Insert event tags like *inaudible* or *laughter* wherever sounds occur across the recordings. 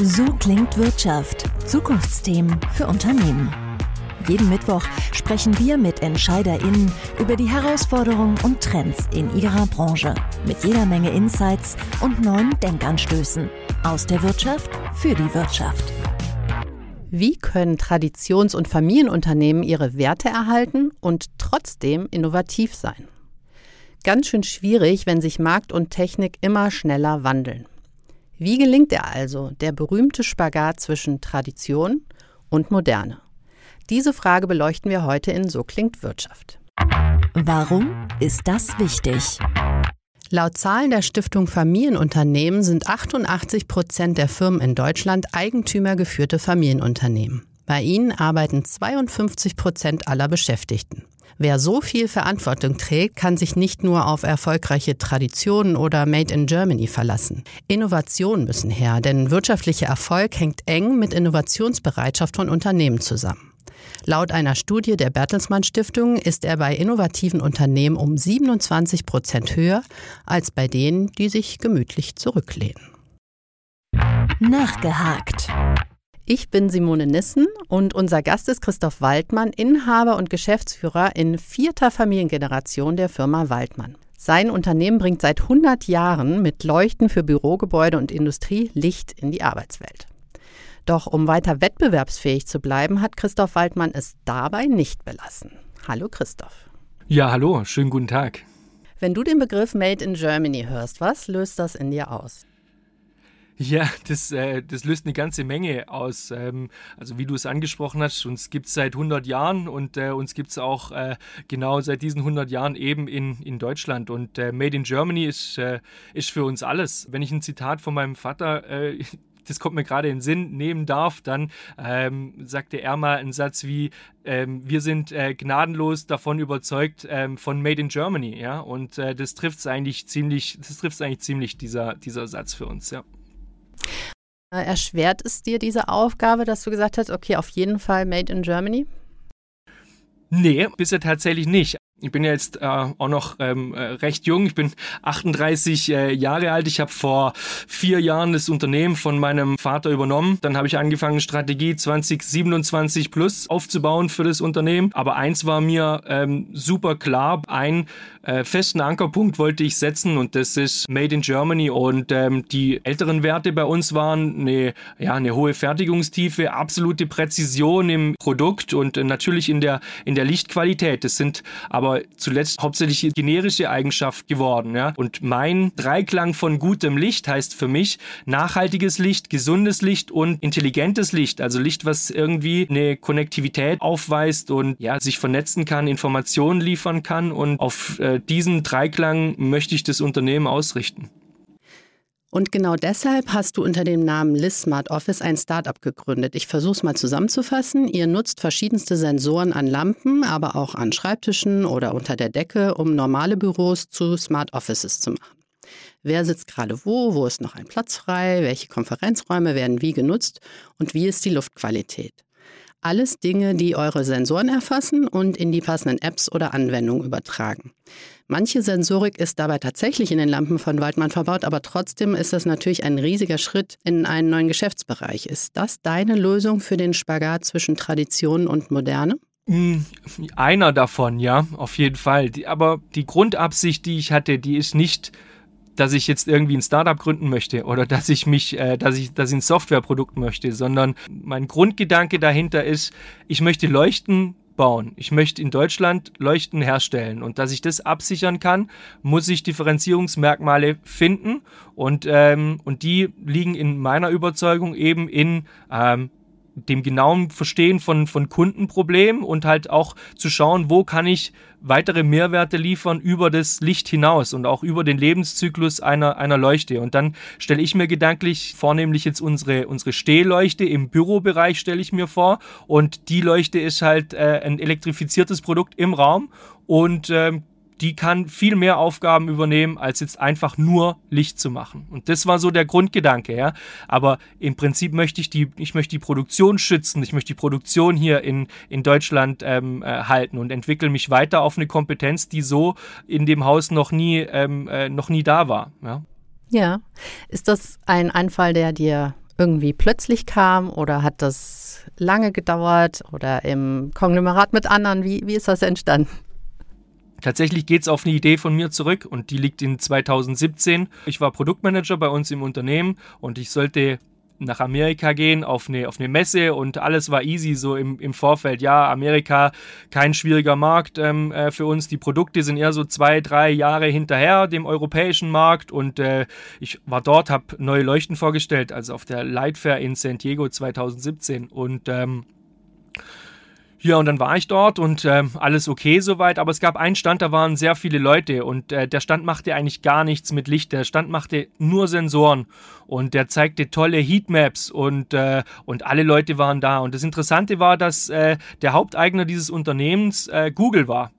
So klingt Wirtschaft. Zukunftsthemen für Unternehmen. Jeden Mittwoch sprechen wir mit EntscheiderInnen über die Herausforderungen und Trends in ihrer Branche. Mit jeder Menge Insights und neuen Denkanstößen. Aus der Wirtschaft für die Wirtschaft. Wie können Traditions- und Familienunternehmen ihre Werte erhalten und trotzdem innovativ sein? Ganz schön schwierig, wenn sich Markt und Technik immer schneller wandeln. Wie gelingt er also, der berühmte Spagat zwischen Tradition und Moderne? Diese Frage beleuchten wir heute in So klingt Wirtschaft. Warum ist das wichtig? Laut Zahlen der Stiftung Familienunternehmen sind 88 Prozent der Firmen in Deutschland eigentümergeführte Familienunternehmen. Bei ihnen arbeiten 52 Prozent aller Beschäftigten. Wer so viel Verantwortung trägt, kann sich nicht nur auf erfolgreiche Traditionen oder Made in Germany verlassen. Innovationen müssen her, denn wirtschaftlicher Erfolg hängt eng mit Innovationsbereitschaft von Unternehmen zusammen. Laut einer Studie der Bertelsmann Stiftung ist er bei innovativen Unternehmen um 27 Prozent höher als bei denen, die sich gemütlich zurücklehnen. Nachgehakt. Ich bin Simone Nissen und unser Gast ist Christoph Waldmann, Inhaber und Geschäftsführer in vierter Familiengeneration der Firma Waldmann. Sein Unternehmen bringt seit 100 Jahren mit Leuchten für Bürogebäude und Industrie Licht in die Arbeitswelt. Doch um weiter wettbewerbsfähig zu bleiben, hat Christoph Waldmann es dabei nicht belassen. Hallo Christoph. Ja, hallo, schönen guten Tag. Wenn du den Begriff Made in Germany hörst, was löst das in dir aus? Ja, das, äh, das löst eine ganze Menge aus. Ähm, also wie du es angesprochen hast, uns gibt es seit 100 Jahren und äh, uns gibt es auch äh, genau seit diesen 100 Jahren eben in, in Deutschland. Und äh, Made in Germany ist, äh, ist für uns alles. Wenn ich ein Zitat von meinem Vater äh, *laughs* das kommt mir gerade in den Sinn, nehmen darf, dann ähm, sagte er mal einen Satz wie, ähm, wir sind äh, gnadenlos davon überzeugt ähm, von Made in Germany, ja, und äh, das trifft es eigentlich ziemlich, das trifft eigentlich ziemlich, dieser, dieser Satz für uns, ja. Erschwert es dir diese Aufgabe, dass du gesagt hast, okay, auf jeden Fall Made in Germany? Nee, bisher tatsächlich nicht. Ich bin ja jetzt äh, auch noch ähm, äh, recht jung. Ich bin 38 äh, Jahre alt. Ich habe vor vier Jahren das Unternehmen von meinem Vater übernommen. Dann habe ich angefangen, Strategie 2027 plus aufzubauen für das Unternehmen. Aber eins war mir ähm, super klar. Ein äh, festen Ankerpunkt wollte ich setzen und das ist Made in Germany. Und ähm, die älteren Werte bei uns waren eine, ja, eine hohe Fertigungstiefe, absolute Präzision im Produkt und äh, natürlich in der, in der Lichtqualität. Das sind aber zuletzt hauptsächlich generische Eigenschaft geworden. Ja? Und mein Dreiklang von gutem Licht heißt für mich nachhaltiges Licht, gesundes Licht und intelligentes Licht. Also Licht, was irgendwie eine Konnektivität aufweist und ja, sich vernetzen kann, Informationen liefern kann. Und auf äh, diesen Dreiklang möchte ich das Unternehmen ausrichten. Und genau deshalb hast du unter dem Namen Liz Smart Office ein Startup gegründet. Ich versuche es mal zusammenzufassen. Ihr nutzt verschiedenste Sensoren an Lampen, aber auch an Schreibtischen oder unter der Decke, um normale Büros zu Smart Offices zu machen. Wer sitzt gerade wo, wo ist noch ein Platz frei, welche Konferenzräume werden wie genutzt und wie ist die Luftqualität. Alles Dinge, die eure Sensoren erfassen und in die passenden Apps oder Anwendungen übertragen. Manche Sensorik ist dabei tatsächlich in den Lampen von Waldmann verbaut, aber trotzdem ist das natürlich ein riesiger Schritt in einen neuen Geschäftsbereich. Ist das deine Lösung für den Spagat zwischen Tradition und Moderne? Hm, einer davon, ja, auf jeden Fall. aber die Grundabsicht, die ich hatte, die ist nicht dass ich jetzt irgendwie ein Startup gründen möchte oder dass ich mich, äh, dass ich, dass ich ein Softwareprodukt möchte, sondern mein Grundgedanke dahinter ist, ich möchte Leuchten bauen. Ich möchte in Deutschland Leuchten herstellen und dass ich das absichern kann, muss ich Differenzierungsmerkmale finden und, ähm, und die liegen in meiner Überzeugung eben in ähm, dem genauen Verstehen von, von Kundenproblemen und halt auch zu schauen, wo kann ich weitere Mehrwerte liefern über das Licht hinaus und auch über den Lebenszyklus einer, einer Leuchte. Und dann stelle ich mir gedanklich vornehmlich jetzt unsere, unsere Stehleuchte im Bürobereich stelle ich mir vor und die Leuchte ist halt äh, ein elektrifiziertes Produkt im Raum und ähm, die kann viel mehr Aufgaben übernehmen, als jetzt einfach nur Licht zu machen. Und das war so der Grundgedanke, ja. Aber im Prinzip möchte ich die, ich möchte die Produktion schützen, ich möchte die Produktion hier in, in Deutschland ähm, äh, halten und entwickle mich weiter auf eine Kompetenz, die so in dem Haus noch nie, ähm, äh, noch nie da war. Ja. ja. Ist das ein Anfall, der dir irgendwie plötzlich kam oder hat das lange gedauert oder im Konglomerat mit anderen? Wie, wie ist das entstanden? Tatsächlich geht es auf eine Idee von mir zurück und die liegt in 2017. Ich war Produktmanager bei uns im Unternehmen und ich sollte nach Amerika gehen auf eine, auf eine Messe und alles war easy so im, im Vorfeld. Ja, Amerika, kein schwieriger Markt ähm, äh, für uns. Die Produkte sind eher so zwei, drei Jahre hinterher dem europäischen Markt und äh, ich war dort, habe neue Leuchten vorgestellt, also auf der Light Fair in San Diego 2017 und ähm, ja, und dann war ich dort und äh, alles okay soweit, aber es gab einen Stand, da waren sehr viele Leute und äh, der Stand machte eigentlich gar nichts mit Licht. Der Stand machte nur Sensoren und der zeigte tolle Heatmaps und, äh, und alle Leute waren da. Und das Interessante war, dass äh, der Haupteigner dieses Unternehmens äh, Google war.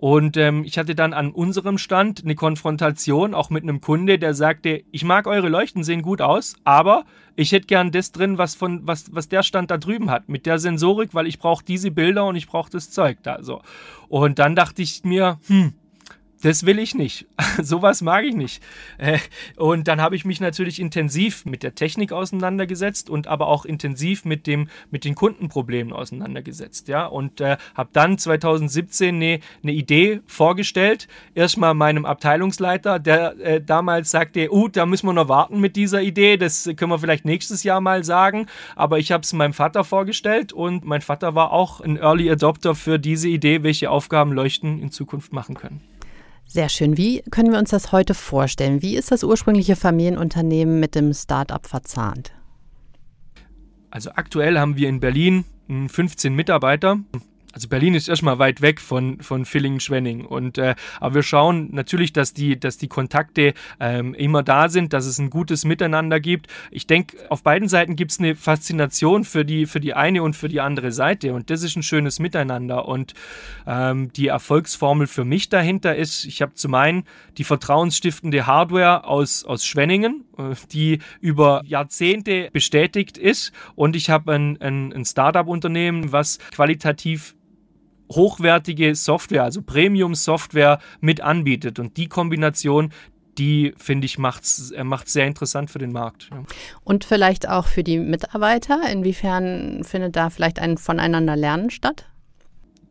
Und ähm, ich hatte dann an unserem Stand eine Konfrontation, auch mit einem Kunde, der sagte, ich mag eure Leuchten, sehen gut aus, aber ich hätte gern das drin, was, von, was, was der Stand da drüben hat, mit der Sensorik, weil ich brauche diese Bilder und ich brauche das Zeug da. So. Und dann dachte ich mir, hm, das will ich nicht. *laughs* Sowas mag ich nicht. Äh, und dann habe ich mich natürlich intensiv mit der Technik auseinandergesetzt und aber auch intensiv mit, dem, mit den Kundenproblemen auseinandergesetzt. Ja? Und äh, habe dann 2017 eine, eine Idee vorgestellt. Erstmal meinem Abteilungsleiter, der äh, damals sagte, uh, da müssen wir noch warten mit dieser Idee. Das können wir vielleicht nächstes Jahr mal sagen. Aber ich habe es meinem Vater vorgestellt und mein Vater war auch ein Early Adopter für diese Idee, welche Aufgaben Leuchten in Zukunft machen können. Sehr schön. Wie können wir uns das heute vorstellen? Wie ist das ursprüngliche Familienunternehmen mit dem Start-up verzahnt? Also aktuell haben wir in Berlin 15 Mitarbeiter. Also Berlin ist erstmal weit weg von, von Villingen-Schwenning. Und äh, aber wir schauen natürlich, dass die, dass die Kontakte ähm, immer da sind, dass es ein gutes Miteinander gibt. Ich denke, auf beiden Seiten gibt es eine Faszination für die, für die eine und für die andere Seite. Und das ist ein schönes Miteinander. Und ähm, die Erfolgsformel für mich dahinter ist, ich habe zum einen die vertrauensstiftende Hardware aus, aus Schwenningen, die über Jahrzehnte bestätigt ist. Und ich habe ein, ein, ein Startup-Unternehmen, was qualitativ hochwertige Software, also Premium-Software mit anbietet. Und die Kombination, die finde ich macht es äh, sehr interessant für den Markt. Ja. Und vielleicht auch für die Mitarbeiter. Inwiefern findet da vielleicht ein Voneinanderlernen statt?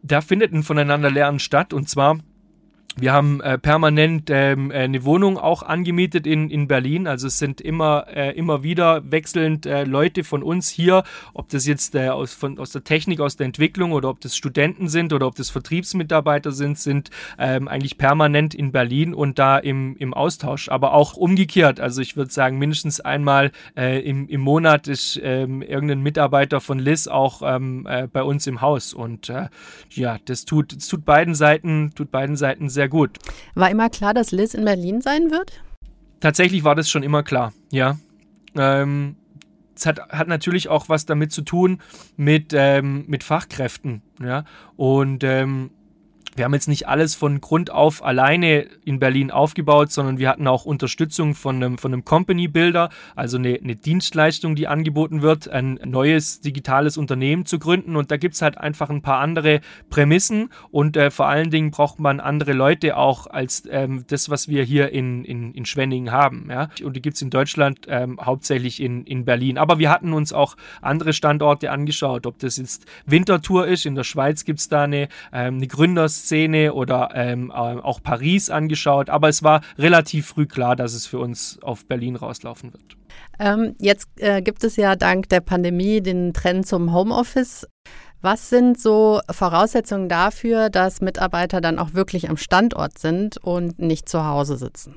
Da findet ein Voneinanderlernen statt und zwar wir haben äh, permanent ähm, äh, eine Wohnung auch angemietet in, in Berlin. Also es sind immer, äh, immer wieder wechselnd äh, Leute von uns hier, ob das jetzt äh, aus, von, aus der Technik, aus der Entwicklung oder ob das Studenten sind oder ob das Vertriebsmitarbeiter sind, sind ähm, eigentlich permanent in Berlin und da im, im Austausch. Aber auch umgekehrt. Also ich würde sagen, mindestens einmal äh, im, im Monat ist ähm, irgendein Mitarbeiter von Liz auch ähm, bei uns im Haus. Und ja, das tut, das tut beiden Seiten, tut beiden Seiten sehr gut. War immer klar, dass Liz in Berlin sein wird? Tatsächlich war das schon immer klar, ja. Ähm, es hat, hat natürlich auch was damit zu tun mit, ähm, mit Fachkräften, ja. Und ähm, wir haben jetzt nicht alles von Grund auf alleine in Berlin aufgebaut, sondern wir hatten auch Unterstützung von einem, von einem Company Builder, also eine, eine Dienstleistung, die angeboten wird, ein neues digitales Unternehmen zu gründen. Und da gibt es halt einfach ein paar andere Prämissen und äh, vor allen Dingen braucht man andere Leute auch als ähm, das, was wir hier in, in, in Schwenningen haben. Ja? Und die gibt es in Deutschland ähm, hauptsächlich in, in Berlin. Aber wir hatten uns auch andere Standorte angeschaut, ob das jetzt Winterthur ist. In der Schweiz gibt es da eine, ähm, eine Gründers Szene oder ähm, äh, auch Paris angeschaut, aber es war relativ früh klar, dass es für uns auf Berlin rauslaufen wird. Ähm, jetzt äh, gibt es ja dank der Pandemie den Trend zum Homeoffice. Was sind so Voraussetzungen dafür, dass Mitarbeiter dann auch wirklich am Standort sind und nicht zu Hause sitzen?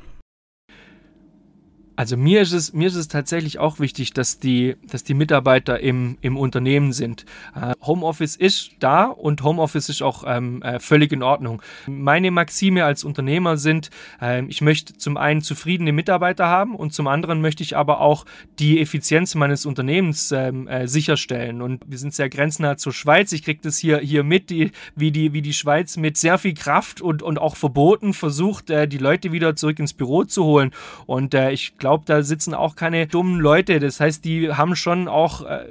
Also mir ist es, mir ist es tatsächlich auch wichtig, dass die, dass die Mitarbeiter im, im Unternehmen sind. Äh, Homeoffice ist da und Homeoffice ist auch ähm, äh, völlig in Ordnung. Meine Maxime als Unternehmer sind, äh, ich möchte zum einen zufriedene Mitarbeiter haben und zum anderen möchte ich aber auch die Effizienz meines Unternehmens ähm, äh, sicherstellen. Und wir sind sehr grenznah zur Schweiz. Ich kriege das hier, hier mit, die, wie, die, wie die Schweiz mit sehr viel Kraft und, und auch Verboten versucht, die Leute wieder zurück ins Büro zu holen. Und ich glaube, da sitzen auch keine dummen Leute. Das heißt, die haben schon auch äh,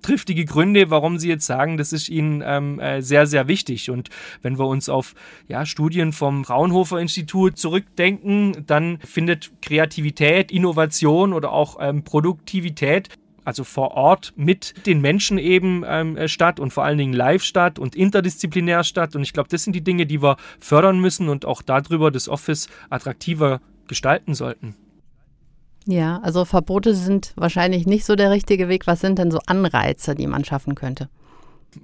triftige Gründe, warum sie jetzt sagen, das ist ihnen ähm, äh, sehr, sehr wichtig. Und wenn wir uns auf ja, Studien vom Fraunhofer Institut zurückdenken, dann findet Kreativität, Innovation oder auch ähm, Produktivität also vor Ort mit den Menschen eben ähm, äh, statt und vor allen Dingen live statt und interdisziplinär statt. Und ich glaube, das sind die Dinge, die wir fördern müssen und auch darüber das Office attraktiver gestalten sollten. Ja, also Verbote sind wahrscheinlich nicht so der richtige Weg. Was sind denn so Anreize, die man schaffen könnte?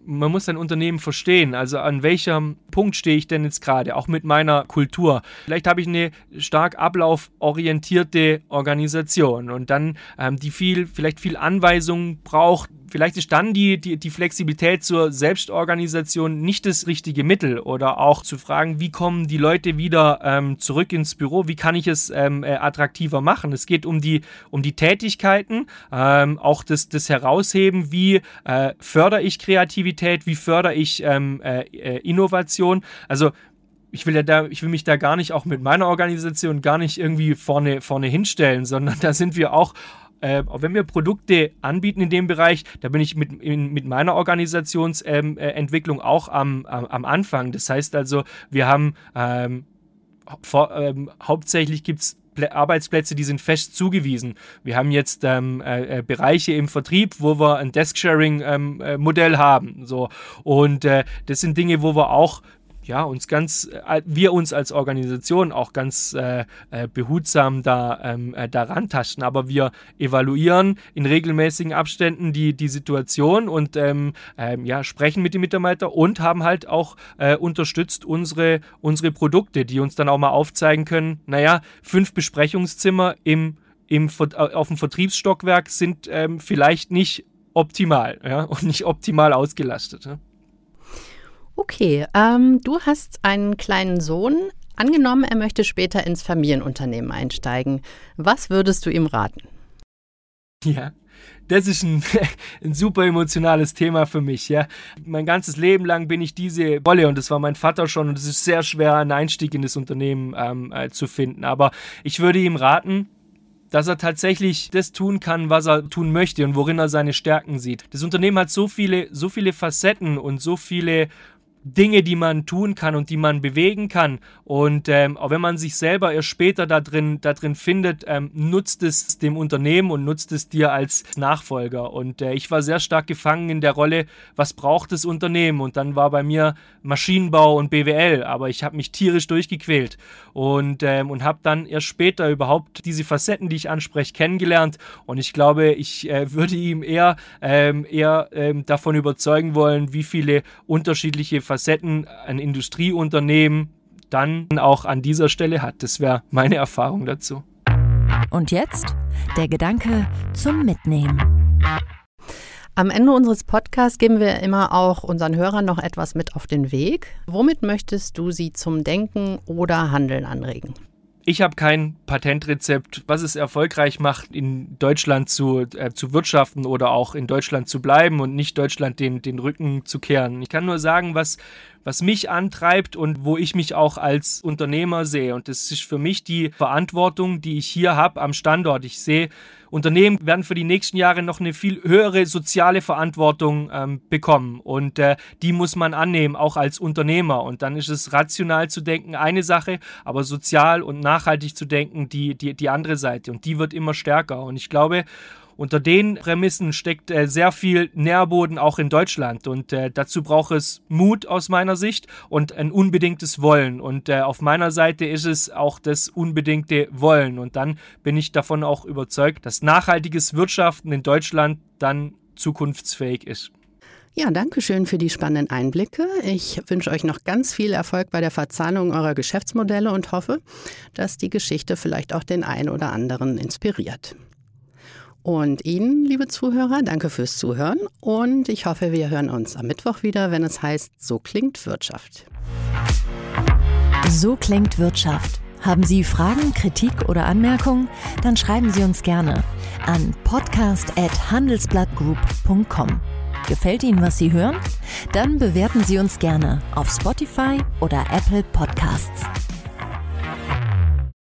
Man muss ein Unternehmen verstehen. Also an welchem Punkt stehe ich denn jetzt gerade, auch mit meiner Kultur. Vielleicht habe ich eine stark ablauforientierte Organisation und dann ähm, die viel, vielleicht viel Anweisungen braucht, vielleicht ist dann die, die, die Flexibilität zur Selbstorganisation nicht das richtige Mittel oder auch zu fragen, wie kommen die Leute wieder ähm, zurück ins Büro, wie kann ich es ähm, äh, attraktiver machen. Es geht um die, um die Tätigkeiten, ähm, auch das, das Herausheben, wie äh, fördere ich Kreativität, wie fördere ich ähm, äh, äh Innovation. Also ich will ja da, ich will mich da gar nicht auch mit meiner Organisation gar nicht irgendwie vorne, vorne hinstellen, sondern da sind wir auch äh, wenn wir Produkte anbieten in dem Bereich, da bin ich mit, in, mit meiner Organisationsentwicklung ähm, äh, auch am, am, am, Anfang. Das heißt also, wir haben ähm, vor, ähm, hauptsächlich gibt es Arbeitsplätze, die sind fest zugewiesen. Wir haben jetzt ähm, äh, äh, Bereiche im Vertrieb, wo wir ein Desk-Sharing-Modell ähm, äh, haben. So. Und äh, das sind Dinge, wo wir auch ja, uns ganz, äh, wir uns als Organisation auch ganz äh, äh, behutsam da ähm, äh, daran tasten. Aber wir evaluieren in regelmäßigen Abständen die, die Situation und ähm, ähm, ja, sprechen mit den Mitarbeitern und haben halt auch äh, unterstützt unsere, unsere Produkte, die uns dann auch mal aufzeigen können, naja, fünf Besprechungszimmer im, im, auf dem Vertriebsstockwerk sind ähm, vielleicht nicht optimal ja, und nicht optimal ausgelastet. Ja. Okay, ähm, du hast einen kleinen Sohn. Angenommen, er möchte später ins Familienunternehmen einsteigen. Was würdest du ihm raten? Ja, das ist ein, *laughs* ein, super emotionales Thema für mich. Ja. Mein ganzes Leben lang bin ich diese Rolle und das war mein Vater schon und es ist sehr schwer, einen Einstieg in das Unternehmen ähm, äh, zu finden. Aber ich würde ihm raten, dass er tatsächlich das tun kann, was er tun möchte und worin er seine Stärken sieht. Das Unternehmen hat so viele, so viele Facetten und so viele Dinge, die man tun kann und die man bewegen kann. Und ähm, auch wenn man sich selber erst später da drin, da drin findet, ähm, nutzt es dem Unternehmen und nutzt es dir als Nachfolger. Und äh, ich war sehr stark gefangen in der Rolle, was braucht das Unternehmen? Und dann war bei mir Maschinenbau und BWL, aber ich habe mich tierisch durchgequält und, ähm, und habe dann erst später überhaupt diese Facetten, die ich anspreche, kennengelernt. Und ich glaube, ich äh, würde ihm eher, ähm, eher ähm, davon überzeugen wollen, wie viele unterschiedliche Facetten Facetten ein Industrieunternehmen dann auch an dieser Stelle hat. Das wäre meine Erfahrung dazu. Und jetzt der Gedanke zum Mitnehmen. Am Ende unseres Podcasts geben wir immer auch unseren Hörern noch etwas mit auf den Weg. Womit möchtest du sie zum Denken oder Handeln anregen? Ich habe kein Patentrezept, was es erfolgreich macht, in Deutschland zu, äh, zu wirtschaften oder auch in Deutschland zu bleiben und nicht Deutschland den, den Rücken zu kehren. Ich kann nur sagen, was, was mich antreibt und wo ich mich auch als Unternehmer sehe. Und das ist für mich die Verantwortung, die ich hier habe am Standort. Ich sehe, Unternehmen werden für die nächsten Jahre noch eine viel höhere soziale Verantwortung ähm, bekommen und äh, die muss man annehmen, auch als Unternehmer. Und dann ist es rational zu denken, eine Sache, aber sozial und nachhaltig zu denken, die, die, die andere Seite. Und die wird immer stärker. Und ich glaube, unter den Prämissen steckt äh, sehr viel Nährboden auch in Deutschland und äh, dazu braucht es Mut aus meiner Sicht und ein unbedingtes Wollen und äh, auf meiner Seite ist es auch das unbedingte Wollen und dann bin ich davon auch überzeugt, dass nachhaltiges Wirtschaften in Deutschland dann zukunftsfähig ist. Ja, danke schön für die spannenden Einblicke. Ich wünsche euch noch ganz viel Erfolg bei der Verzahnung eurer Geschäftsmodelle und hoffe, dass die Geschichte vielleicht auch den einen oder anderen inspiriert. Und Ihnen, liebe Zuhörer, danke fürs Zuhören und ich hoffe, wir hören uns am Mittwoch wieder, wenn es heißt, so klingt Wirtschaft. So klingt Wirtschaft. Haben Sie Fragen, Kritik oder Anmerkungen? Dann schreiben Sie uns gerne an podcast@handelsblattgroup.com. Gefällt Ihnen, was Sie hören? Dann bewerten Sie uns gerne auf Spotify oder Apple Podcasts.